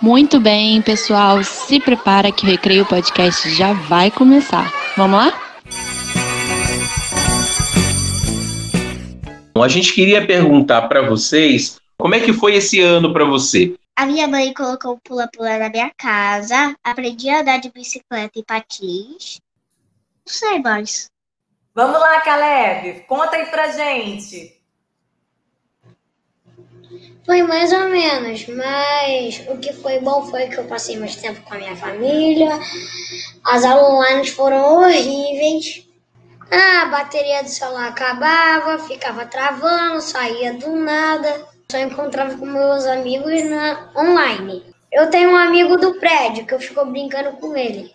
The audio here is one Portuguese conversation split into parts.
Muito bem, pessoal, se prepara que o Recreio Podcast já vai começar. Vamos lá? A gente queria perguntar para vocês como é que foi esse ano para você? A minha mãe colocou um pula-pula na minha casa, aprendi a andar de bicicleta e patins. Não sei mais. Vamos lá, Caleb, conta aí pra gente. Foi mais ou menos, mas o que foi bom foi que eu passei mais tempo com a minha família. As aulas online foram horríveis. A bateria do celular acabava, ficava travando, saía do nada. Só encontrava com meus amigos na online. Eu tenho um amigo do prédio que eu fico brincando com ele.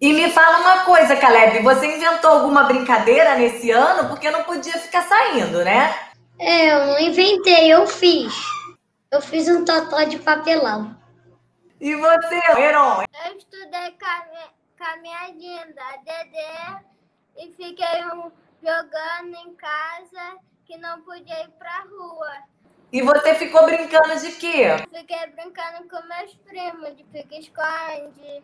E me fala uma coisa, Caleb, você inventou alguma brincadeira nesse ano porque não podia ficar saindo, né? É, eu não inventei, eu fiz. Eu fiz um totó de papelão. E você, Heron? Eu estudei com a minha, linda Dedé e fiquei jogando em casa que não podia ir pra rua. E você ficou brincando de quê? Fiquei brincando com meus primos de pique-esconde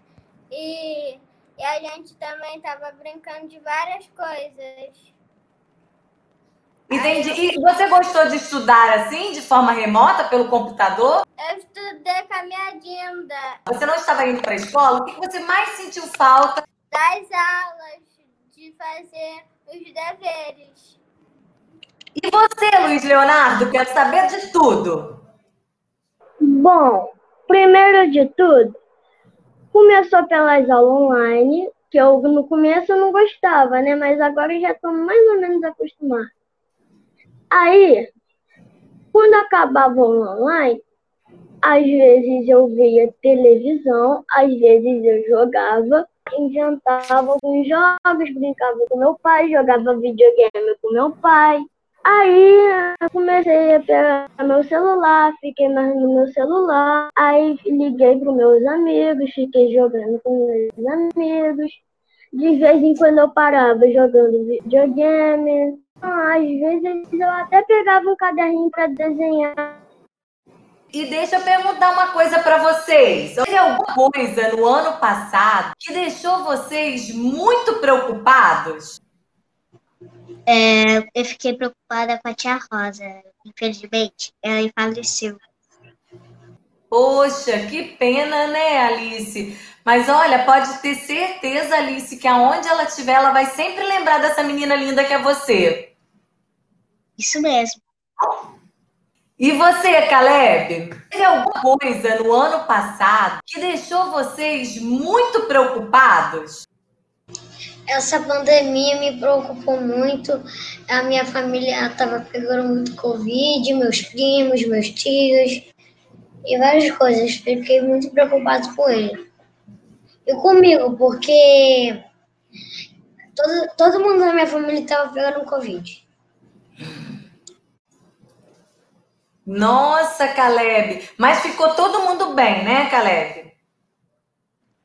e, e a gente também tava brincando de várias coisas. Entendi. E você gostou de estudar assim, de forma remota, pelo computador? Eu estudei com a minha Dinda. Você não estava indo para a escola? O que você mais sentiu falta? Das aulas, de fazer os deveres. E você, Luiz Leonardo? Quero saber de tudo. Bom, primeiro de tudo, começou pelas aulas online, que eu no começo eu não gostava, né? Mas agora eu já estou mais ou menos acostumada. Aí, quando acabava online, às vezes eu via televisão, às vezes eu jogava, inventava alguns jogos, brincava com meu pai, jogava videogame com meu pai. Aí eu comecei a pegar meu celular, fiquei mais no meu celular, aí liguei para meus amigos, fiquei jogando com meus amigos. De vez em quando eu parava jogando videogame. Às vezes eu até pegava um caderninho para desenhar. E deixa eu perguntar uma coisa para vocês. Teve alguma coisa no ano passado que deixou vocês muito preocupados? É, eu fiquei preocupada com a tia Rosa. Infelizmente, ela faleceu. Poxa, que pena, né, Alice? Mas olha, pode ter certeza, Alice, que aonde ela estiver, ela vai sempre lembrar dessa menina linda que é você. Isso mesmo. E você, Caleb? Teve alguma coisa no ano passado que deixou vocês muito preocupados? Essa pandemia me preocupou muito. A minha família estava pegando muito Covid, meus primos, meus tios e várias coisas. Fiquei muito preocupado com ele. E comigo, porque todo, todo mundo da minha família estava pegando Covid. Nossa, Caleb. Mas ficou todo mundo bem, né, Caleb?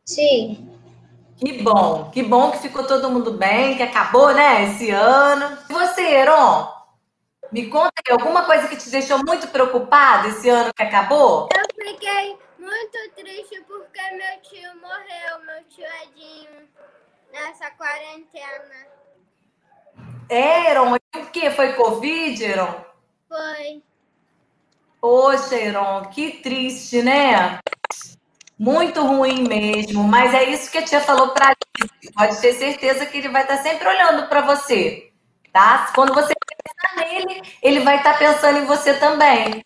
Sim. Que bom, que bom que ficou todo mundo bem, que acabou, né, esse ano. E você, Heron? Me conta aí, alguma coisa que te deixou muito preocupada esse ano que acabou? Eu fiquei muito triste porque meu tio morreu, meu tio Edinho, nessa quarentena. É, Heron, o que? Foi Covid, Heron? Foi. Poxa, Heron, que triste, né? Muito ruim mesmo, mas é isso que a tia falou para ele. Pode ter certeza que ele vai estar sempre olhando para você, tá? Quando você pensar nele, ele vai estar pensando em você também.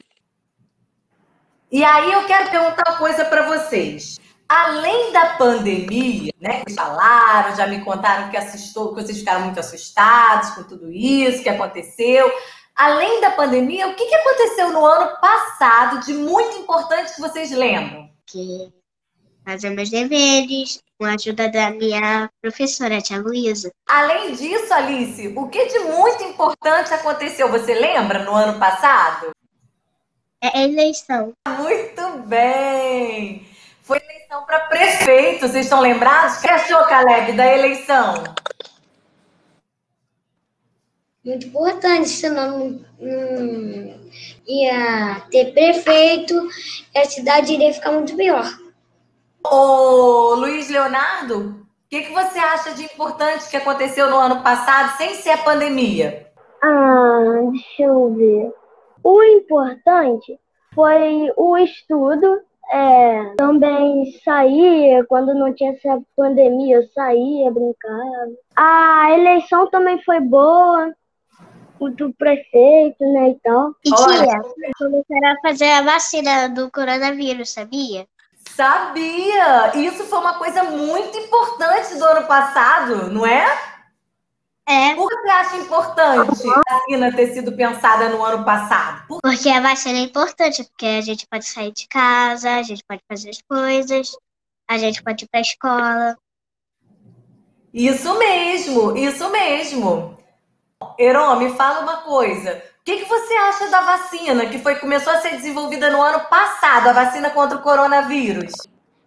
E aí eu quero perguntar uma coisa para vocês. Além da pandemia, né, que falaram, já me contaram que assustou, que vocês ficaram muito assustados com tudo isso que aconteceu. Além da pandemia, o que, que aconteceu no ano passado de muito importante que vocês lembram? Que fazer meus deveres, com a ajuda da minha professora, a tia Luísa. Além disso, Alice, o que de muito importante aconteceu? Você lembra no ano passado? É a eleição. Muito bem! Foi eleição para prefeito, vocês estão lembrados? O que achou, Caleb, da eleição? Muito importante, senão não, não ia ter prefeito e a cidade iria ficar muito pior. Ô, Luiz Leonardo, o que, que você acha de importante que aconteceu no ano passado, sem ser a pandemia? Ah, deixa eu ver. O importante foi o estudo, é, também sair, quando não tinha essa pandemia, eu saía, brincava. A eleição também foi boa, do prefeito, né, e tal. E tia, começaram a fazer a vacina do coronavírus, sabia? Sabia! Isso foi uma coisa muito importante do ano passado, não é? É, Por que você acha importante a vacina ter sido pensada no ano passado? Por- porque a vacina é importante, porque a gente pode sair de casa, a gente pode fazer as coisas, a gente pode ir pra escola. Isso mesmo, isso mesmo. Heron, me fala uma coisa. O que, que você acha da vacina que foi começou a ser desenvolvida no ano passado, a vacina contra o coronavírus?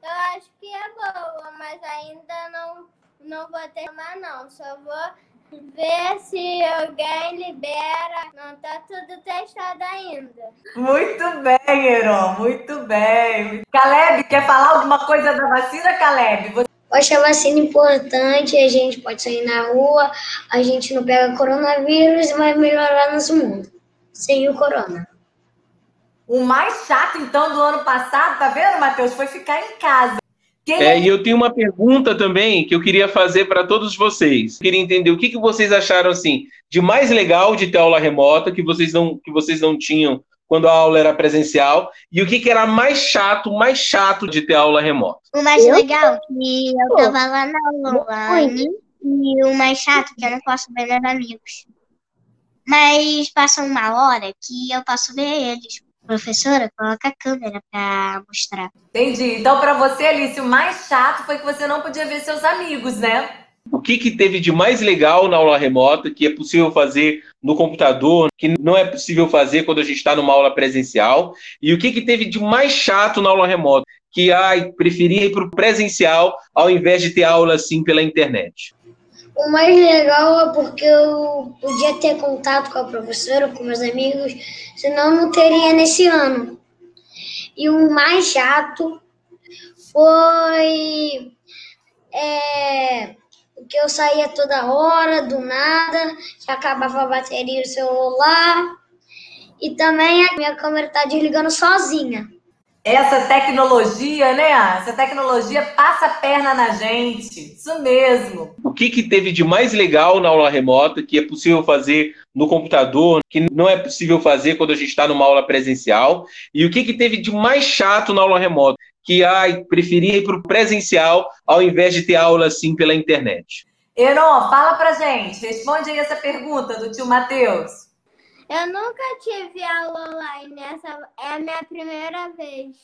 Eu acho que é boa, mas ainda não, não vou tomar não. Só vou ver se alguém libera. Não tá tudo testado ainda. Muito bem, Heron, muito bem. Caleb, quer falar alguma coisa da vacina, Caleb? Você- Eu acho a vacina importante, a gente pode sair na rua, a gente não pega coronavírus e vai melhorar nosso mundo. Sem o corona. O mais chato, então, do ano passado, tá vendo, Matheus? Foi ficar em casa. Quem É, e eu tenho uma pergunta também que eu queria fazer para todos vocês. Eu queria entender o que, que vocês acharam assim de mais legal de ter aula remota que vocês não que vocês não tinham quando a aula era presencial e o que, que era mais chato, mais chato de ter aula remota. O mais Eu? legal é que eu tava lá na aula online e o mais chato é que eu não posso ver meus amigos. Mas passa uma hora que eu posso ver eles. Professora, coloca a câmera pra mostrar. Entendi. Então, para você, Alice, o mais chato foi que você não podia ver seus amigos, né? O que, que teve de mais legal na aula remota que é possível fazer no computador, que não é possível fazer quando a gente está numa aula presencial? E o que, que teve de mais chato na aula remota? Que ai, preferia ir para o presencial ao invés de ter aula assim pela internet. O mais legal é porque eu podia ter contato com a professora, com meus amigos, senão não teria nesse ano. E o mais chato foi é, que eu saía toda hora, do nada, que acabava a bateria do celular. E também a minha câmera tá desligando sozinha. Essa tecnologia, né? Essa tecnologia passa a perna na gente. Isso mesmo. O que, que teve de mais legal na aula remota que é possível fazer no computador, que não é possível fazer quando a gente está numa aula presencial? E o que, que teve de mais chato na aula remota? Que ai, preferia ir para o presencial ao invés de ter aula assim pela internet. Heron, fala pra gente. Responde aí essa pergunta do tio Matheus. Eu nunca tive aula online. Essa é a minha primeira vez.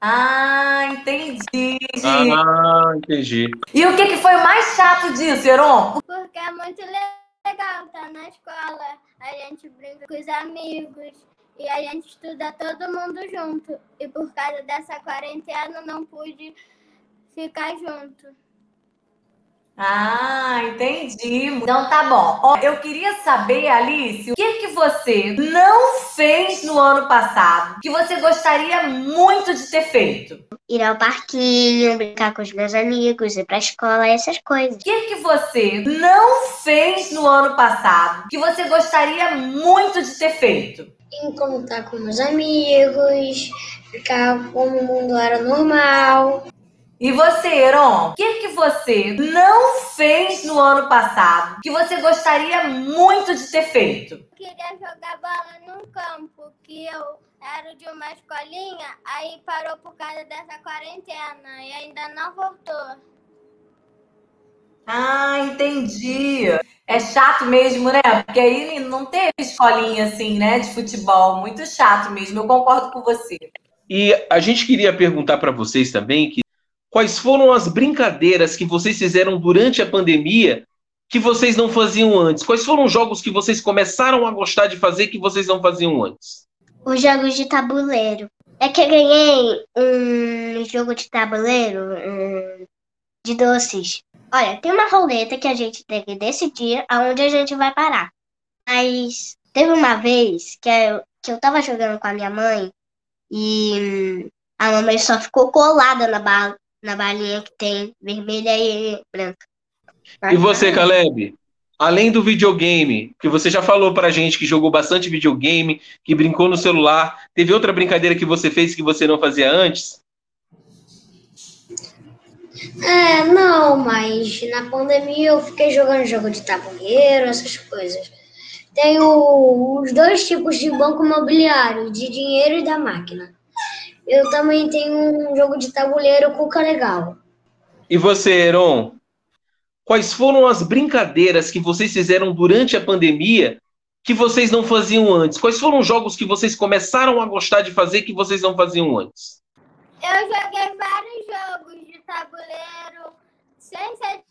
Ah, entendi. Ah, entendi. E o que, que foi o mais chato disso, Heron? Porque é muito legal estar na escola. A gente brinca com os amigos. E a gente estuda todo mundo junto. E por causa dessa quarentena não pude ficar junto. Ah, entendi. Então tá bom. Ó, eu queria saber, Alice, o que que você não fez no ano passado que você gostaria muito de ter feito? Ir ao parquinho, brincar com os meus amigos, ir pra escola, essas coisas. O que que você não fez no ano passado que você gostaria muito de ter feito? Em contar com meus amigos, ficar como o mundo era normal. E você, Heron, o que que você não fez no ano passado que você gostaria muito de ter feito? Eu queria jogar bola num campo, que eu era de uma escolinha, aí parou por causa dessa quarentena e ainda não voltou. Ah, entendi. É chato mesmo, né? Porque aí não teve escolinha assim, né, de futebol. Muito chato mesmo. Eu concordo com você. E a gente queria perguntar para vocês também que quais foram as brincadeiras que vocês fizeram durante a pandemia que vocês não faziam antes? Quais foram os jogos que vocês começaram a gostar de fazer que vocês não faziam antes? Os jogos de tabuleiro. É que eu ganhei um jogo de tabuleiro um, de doces. Olha, tem uma roleta que a gente tem que decidir aonde a gente vai parar. Mas teve uma vez que eu, que eu tava jogando com a minha mãe e hum, a mamãe só ficou colada na, ba na balinha que tem vermelha e branca. E você, Caleb? Além do videogame, que você já falou pra gente que jogou bastante videogame, que brincou no celular, teve outra brincadeira que você fez que você não fazia antes? É, não, mas na pandemia eu fiquei jogando jogo de tabuleiro, essas coisas. Tenho os dois tipos de banco imobiliário, de dinheiro e da máquina. Eu também tenho um jogo de tabuleiro Cuca Legal. E você, Heron? Quais foram as brincadeiras que vocês fizeram durante a pandemia que vocês não faziam antes? Quais foram os jogos que vocês começaram a gostar de fazer que vocês não faziam antes? Eu joguei vários tabuleiro, sem ser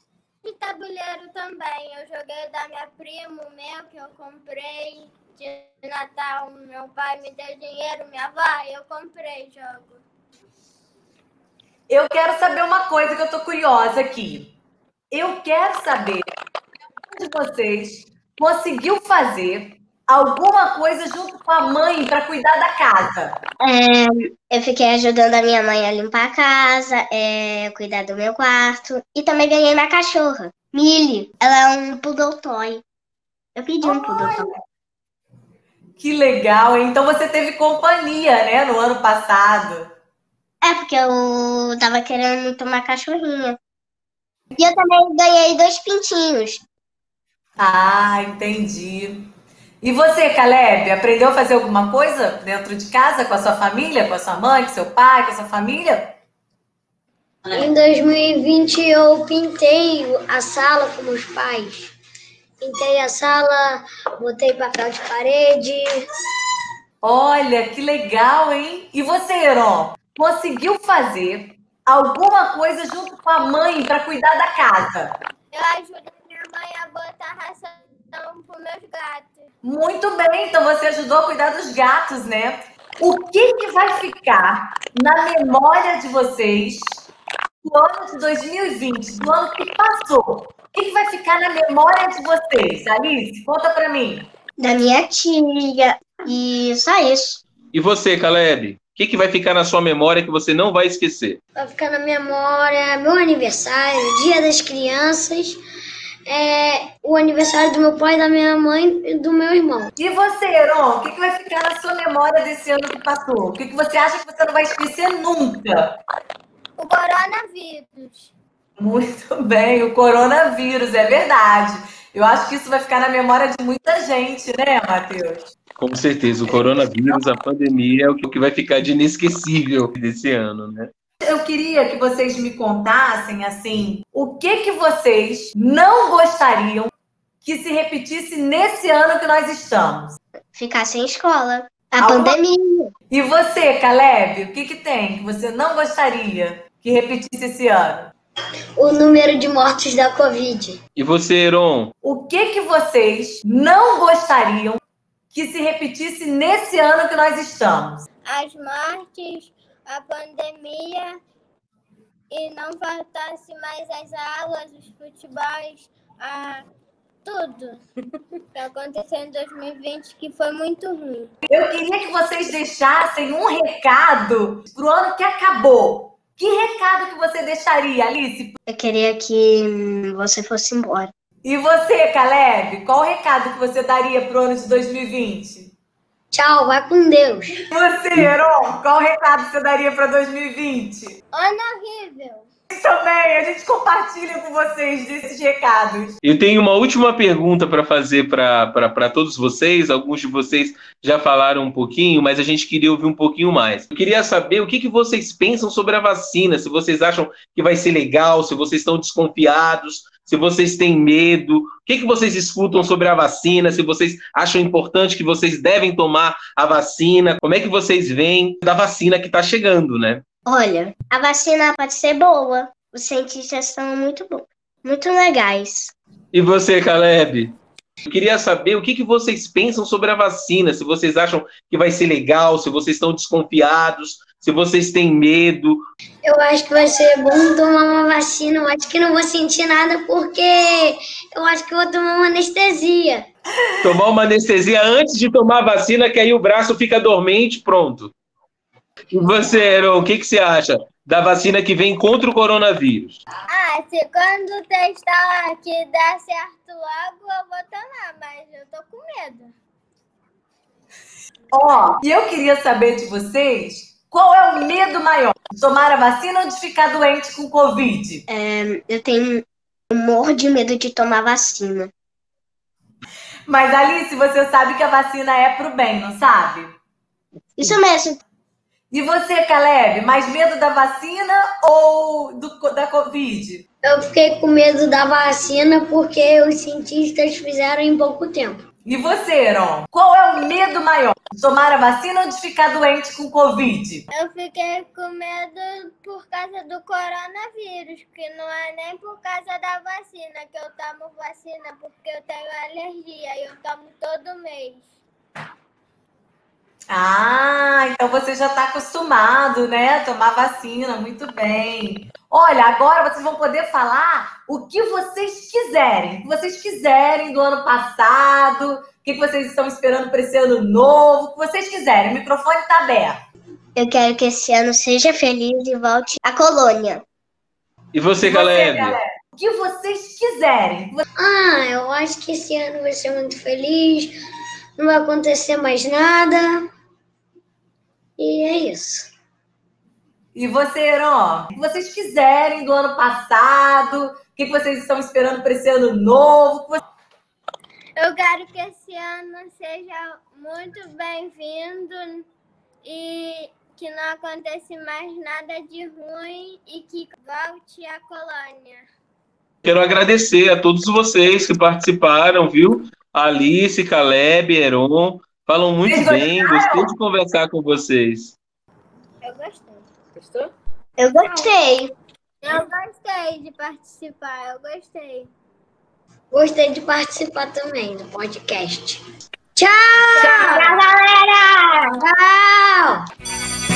de tabuleiro também. Eu joguei da minha prima, meu, que eu comprei de Natal. Meu pai me deu dinheiro, minha avó, eu comprei jogo. Eu quero saber uma coisa que eu tô curiosa aqui. Eu quero saber de vocês conseguiu fazer alguma coisa junto com a mãe para cuidar da casa? É, eu fiquei ajudando a minha mãe a limpar a casa, é, cuidar do meu quarto. E também ganhei uma cachorra, Millie. Ela é um poodle toy. Eu pedi um poodle toy. Que legal? Então você teve companhia, né, no ano passado. É, porque eu tava querendo uma cachorrinha. E eu também ganhei dois pintinhos. Ah, entendi. E você, Caleb, aprendeu a fazer alguma coisa dentro de casa com a sua família, com a sua mãe, com seu pai, com a sua família? Em 2020 eu pintei a sala com meus pais. Pintei a sala, botei papel de parede. Olha, que legal, hein? E você, Heron, conseguiu fazer alguma coisa junto com a mãe para cuidar da casa? Eu ajudo minha mãe a botar ração para meus gatos. Muito bem, então você ajudou a cuidar dos gatos, né? O que, que vai ficar na memória de vocês do ano de 2020, do ano que passou? O que, que vai ficar na memória de vocês? Alice, conta para mim. Da minha tia. E só isso. E você, Caleb? O que, que vai ficar na sua memória que você não vai esquecer? Vai ficar na memória meu aniversário, dia das crianças, é, o aniversário do meu pai, da minha mãe e do meu irmão. E você, Heron, o que, que vai ficar na sua memória desse ano que passou? O que, que você acha que você não vai esquecer nunca? O coronavírus. Muito bem, o coronavírus, é verdade. Eu acho que isso vai ficar na memória de muita gente, né, Matheus? Com certeza, o coronavírus, a pandemia é o que vai ficar de inesquecível desse ano, né? Eu queria que vocês me contassem assim, o que que vocês não gostariam que se repetisse nesse ano que nós estamos? Ficar sem escola. A Alguma- pandemia. E você, Caleb, o que que tem que você não gostaria que repetisse esse ano? O número de mortes da Covid. E você, Heron? O que que vocês não gostariam que se repetisse nesse ano que nós estamos? As mortes, a pandemia e não faltasse mais as aulas, os futebols, a tudo que aconteceu em 2020 que foi muito ruim. Eu queria que vocês deixassem um recado pro ano que acabou. Que recado que você deixaria, Alice? Eu queria que hum, você fosse embora. E você, Caleb? Qual o recado que você daria pro ano de 2020? Tchau, vai com Deus. E você, Heron? Qual o recado que você daria para 2020? Ano horrível! Também, a gente compartilha com vocês desses recados. Eu tenho uma última pergunta para fazer para todos vocês. Alguns de vocês já falaram um pouquinho, mas a gente queria ouvir um pouquinho mais. Eu queria saber o que, que vocês pensam sobre a vacina, se vocês acham que vai ser legal, se vocês estão desconfiados, se vocês têm medo, o que, que vocês escutam sobre a vacina, se vocês acham importante que vocês devem tomar a vacina, como é que vocês veem da vacina que está chegando, né? Olha, a vacina pode ser boa. Os cientistas são muito bons, muito legais. E você, Caleb? Eu queria saber o que, que vocês pensam sobre a vacina, se vocês acham que vai ser legal, se vocês estão desconfiados, se vocês têm medo. Eu acho que vai ser bom tomar uma vacina. Eu acho que não vou sentir nada porque eu acho que eu vou tomar uma anestesia. Tomar uma anestesia antes de tomar a vacina, que aí o braço fica dormente, pronto. E você, Heron, o que, que você acha da vacina que vem contra o coronavírus? Ah, se quando testar que der certo logo, eu vou tomar, mas eu tô com medo. Ó, e eu queria saber de vocês qual é o medo maior? De tomar a vacina ou de ficar doente com Covid? É, eu tenho eu morro de medo de tomar vacina. Mas Alice, você sabe que a vacina é pro bem, não sabe? Isso mesmo. E você, Caleb, mais medo da vacina ou do, da Covid? Eu fiquei com medo da vacina porque os cientistas fizeram em pouco tempo. E você, Heron? Qual é o medo maior? Tomar a vacina ou de ficar doente com Covid? Eu fiquei com medo por causa do coronavírus, que não é nem por causa da vacina, que eu tomo vacina porque eu tenho alergia e eu tomo todo mês. Ah, então você já está acostumado, né? Tomar vacina, muito bem. Olha, agora vocês vão poder falar o que vocês quiserem. O que vocês quiserem do ano passado, que vocês estão esperando para esse ano novo, o que vocês quiserem. O microfone está aberto. Eu quero que esse ano seja feliz e volte à colônia. E você, Caleb? O que vocês quiserem. Ah, eu acho que esse ano vai ser muito feliz. Não vai acontecer mais nada. E é isso. E você, Heron? O que vocês quiserem do ano passado? O que vocês estão esperando para esse ano novo? Eu quero que esse ano seja muito bem-vindo e que não aconteça mais nada de ruim e que volte à colônia. Quero agradecer a todos vocês que participaram, viu? Alice, Caleb, Heron, falam muito Vocês bem. gostaram? Gostei de conversar com vocês. Eu gostei. Gostou? Eu gostei. Eu gostei de participar, eu gostei. Gostei de participar também do podcast. Tchau! Tchau, galera! Tchau!